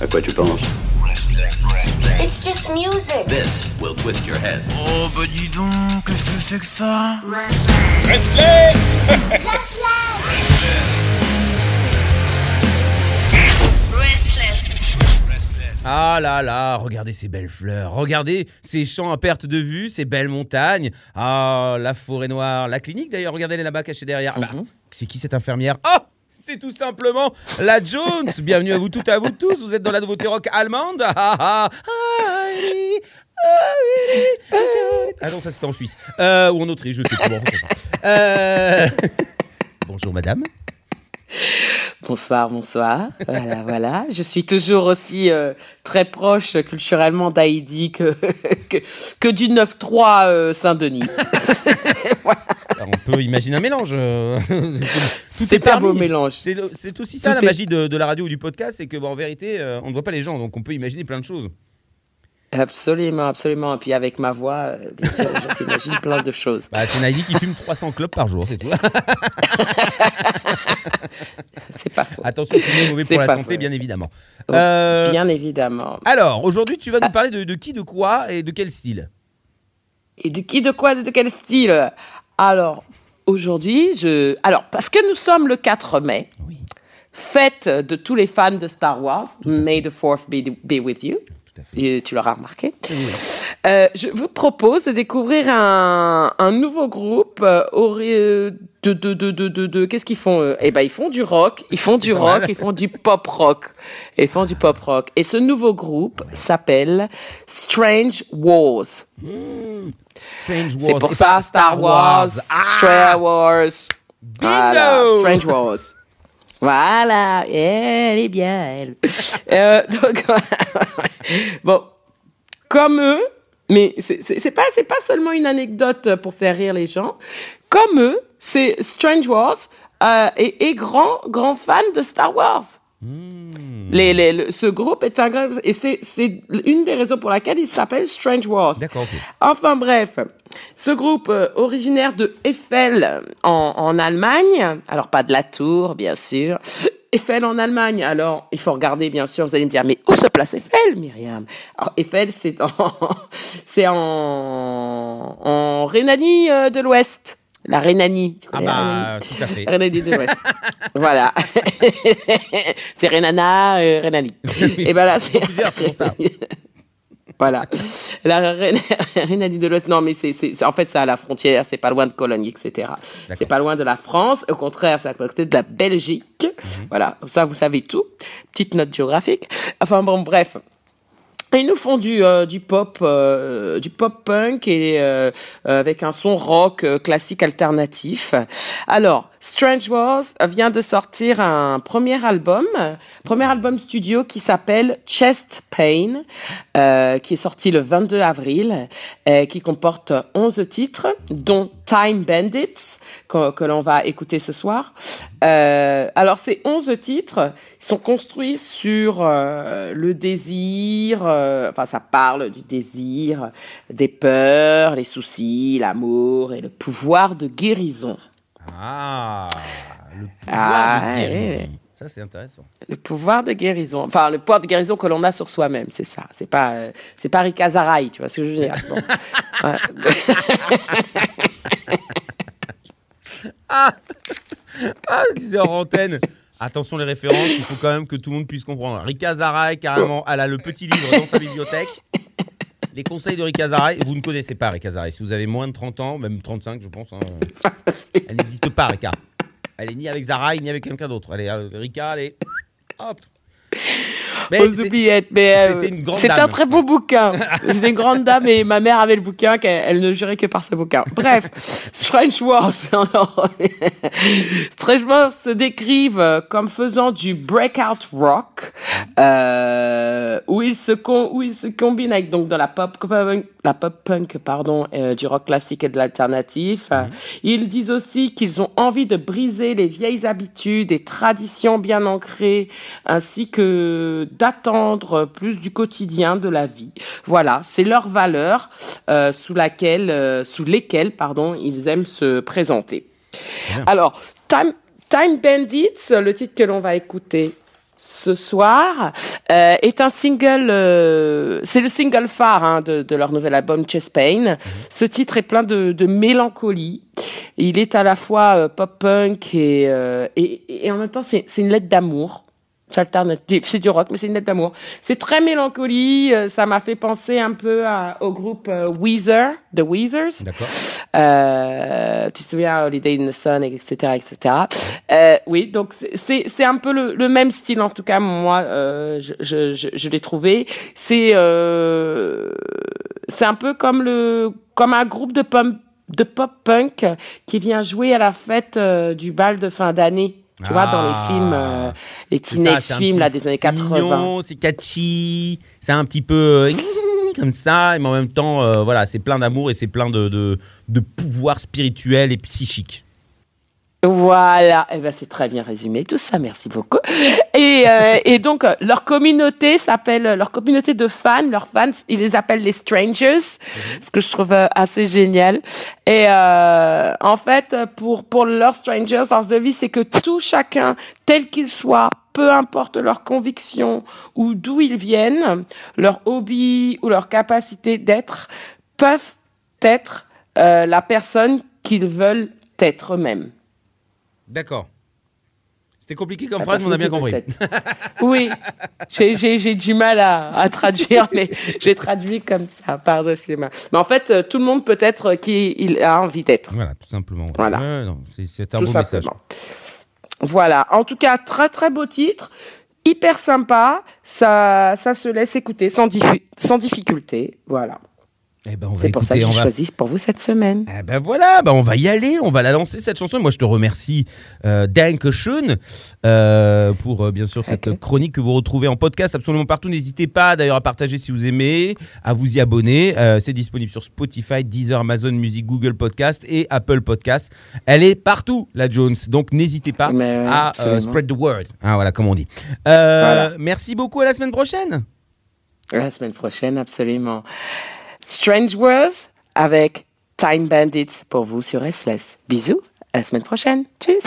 À quoi tu penses It's just music. This will twist your head. Oh bah dis donc, qu'est-ce que c'est que ça Restless Restless. Ah là là, regardez ces belles fleurs, regardez ces champs à perte de vue, ces belles montagnes. Ah, la forêt noire, la clinique d'ailleurs, regardez elle est là-bas cachée derrière. Ah bah, c'est qui cette infirmière? Oh c'est tout simplement la Jones. Bienvenue à vous toutes et à vous tous. Vous êtes dans la nouveauté rock allemande. Ah, ah, ah. Ah, non, ça c'était en Suisse. Euh, ou en Autriche, je sais pas. Euh, Bonjour madame. Bonsoir, bonsoir. Voilà, voilà. Je suis toujours aussi euh, très proche culturellement d'Haïdi que, que, du 9-3 euh, Saint-Denis. Voilà. On peut imaginer un mélange. euh, C'est est un beau mélange. C'est aussi ça Tout la est- magie de, de la radio ou du podcast, c'est que bon, en vérité, euh, on ne voit pas les gens, donc on peut imaginer plein de choses. Absolument, absolument. Et puis avec ma voix, euh, bien sûr, s'imaginent plein de choses. Bah, c'est Naïdi qui fume 300 clopes par jour, c'est tout. C'est pas faux. Attention, fumer mauvais pour la santé, faux. bien évidemment. Euh, Bien évidemment. Alors, aujourd'hui, tu vas nous parler de, de qui, de quoi et de quel style? Et de qui, de quoi, de quel style? Alors, aujourd'hui, je... Alors, parce que nous sommes le 4 mai, Oui. fête de tous les fans de Star Wars, May the 4th be, be with you. Tout à fait. Et tu l'auras remarqué. Euh, je vous propose de découvrir un, un nouveau groupe euh, ori- de de de de de, de- qu'est-ce qu'ils font Eh ben ils font du rock, ils font du rock, mal. ils font du pop rock, ils font du pop rock. Et ce nouveau groupe s'appelle Strange Wars. Strange Wars. C'est pour ça Star Wars, Ah Star Wars. Voilà, Bingo Strange Wars. Voilà, elle est bien, elle. Euh, donc, bon, comme eux, mais c'est pas c'est pas seulement une anecdote pour faire rire les gens. Comme eux, c'est Strange Wars euh, est, est grand grand fan de Star Wars. Les, les- le- ce groupe est un grand et c'est une des raisons pour laquelle il s'appelle Strange Wars. D'accord. Enfin bref, ce groupe euh, originaire de Eiffel en, en Allemagne, alors pas de la Tour bien sûr, Eiffel en Allemagne, alors il faut regarder bien sûr, vous allez me dire mais où se place Eiffel Myriam? Alors Eiffel c'est en c'est en en Rhénanie euh, de l'Ouest, la Rhénanie. Ah la Rhénanie? bah, tout à fait. Rhénanie de l'Ouest. voilà. c'est Renana, euh, Rhénanie. Et ben là, c'est plusieurs, pour ça. Voilà. La Rhén- Rhénanie de l'Ouest. Non, mais c'est, c'est, c'est- en fait, c'est à la frontière. C'est pas loin de Cologne, etc. C'est pas loin de la France. Au contraire, c'est à côté de la Belgique. Mhm. Voilà. Comme ça, vous savez tout. Petite note géographique. Enfin bon, bref. Ils nous font du euh, du pop euh, du pop punk et euh, euh, avec un son rock euh, classique alternatif. Alors, Strange Wars vient de sortir un premier album, premier album studio qui s'appelle Chest Pain, euh, qui est sorti le 22 avril, qui comporte 11 titres, dont Time Bandits que, que l'on va écouter ce soir. Euh, alors ces 11 titres sont construits sur euh, le désir, euh, enfin ça parle du désir, des peurs, les soucis, l'amour et le pouvoir de guérison. Ah, le pouvoir Ah, de guérison. Ça, c'est intéressant. Le pouvoir de guérison, enfin le pouvoir de guérison que l'on a sur soi-même, c'est ça. C'est pas, euh, c'est pas Ricazaraï, tu vois ce que je veux dire. Bon. Ouais. Ah, je disais en antenne. Attention les références, il faut quand même que tout le monde puisse comprendre. Rika Zaraï, carrément, elle a le petit livre dans sa bibliothèque. Les conseils de Rika Zaraï, vous ne connaissez pas Rika Zaraï. Si vous avez moins de 30 ans, même 35, je pense, hein, elle n'existe pas, Rika. Elle est ni avec Zaraï, ni avec quelqu'un d'autre. Elle est, euh, Rika, elle est. Hop. Aux oubliettes, mais euh, c'est un très beau bouquin. C'était une grande dame et ma mère avait le bouquin qu'elle elle ne jurait que par ce bouquin. Bref, Strange Wars. Strange Wars se décrivent comme faisant du breakout rock, euh, où ils se con- où ils se combinent avec donc de la pop la pop punk pardon, euh, du rock classique et de l'alternatif. Ils disent aussi qu'ils ont envie de briser les vieilles habitudes et traditions bien ancrées, ainsi que d'attendre plus du quotidien de la vie. Voilà, c'est leur valeur euh, sous laquelle, euh, sous lesquelles, pardon, ils aiment se présenter. Alors, Time, Time Bandits, le titre que l'on va écouter, ce soir euh, est un single, euh, c'est le single phare hein, de, de, leur nouvel album Chest Pain. Mhm. Ce titre est plein de, de mélancolie. Il est à la fois euh, pop punk et, euh, et, et, en même temps c'est une lettre d'amour c'est du rock, mais c'est une lettre d'amour. C'est très mélancolie. Euh, ça m'a fait penser un peu au groupe euh, Weezer, The Weezers. D'accord. Euh, tu te souviens Holiday in the Sun, etc., etc. Euh, oui, donc c'est c'est un peu le, le, même style en tout cas. Moi, euh, je je, je, je l'ai trouvé. C'est euh, c'est un peu comme le comme un groupe de pop de pop punk qui vient jouer à la fête du bal de fin d'année. Tu vois, dans les films, euh, ah. les teenage films là, des années 80. C'est catchy, c'est un petit peu euh, comme ça, mais en même temps, euh, voilà, c'est plein d'amour et c'est plein de, de, de pouvoir spirituel et psychique. Voilà, eh ben c'est très bien résumé tout ça, merci beaucoup. Et, euh, et donc leur communauté s'appelle leur communauté de fans, leurs fans, ils les appellent les strangers, ce que je trouve euh, assez génial. Et euh, en fait, pour pour leurs strangers, leur devise c'est que tout chacun, tel qu'il soit, peu importe leurs convictions ou d'où ils viennent, leur hobby ou leur capacité d'être, peuvent être euh, la personne qu'ils veulent être eux-mêmes. D'accord. C'était compliqué comme phrase, mais on a bien compris. oui, j'ai du mal à, à traduire, mais j'ai traduit comme ça, pardon, excusez-moi. Mais en fait, euh, tout le monde peut être qui il a envie d'être. Voilà, tout simplement. Voilà. c'est un beau message. Voilà. En tout cas, très très beau titre, hyper sympa. Ça, ça se laisse écouter sans, sans difficulté. Voilà. Eh ben c'est pour ça que j'ai choisi pour vous cette semaine. Eh ben voilà, ben on va y aller, on va la lancer cette chanson. Moi, je te remercie, euh, Danke schön, euh, pour euh, bien sûr cette chronique que vous retrouvez en podcast absolument partout. N'hésitez pas d'ailleurs à partager si vous aimez, à vous y abonner. Euh, c'est disponible sur Spotify, Deezer, Amazon Music, Google Podcast et Apple Podcast. Elle est partout, la Jones. Donc n'hésitez pas à spread the word. Hein, voilà, comme on dit. Merci beaucoup. À la semaine prochaine. À la semaine prochaine, absolument. Strange Words avec Time Bandits pour vous sur SLS. Bisous, à la semaine prochaine. Tchuss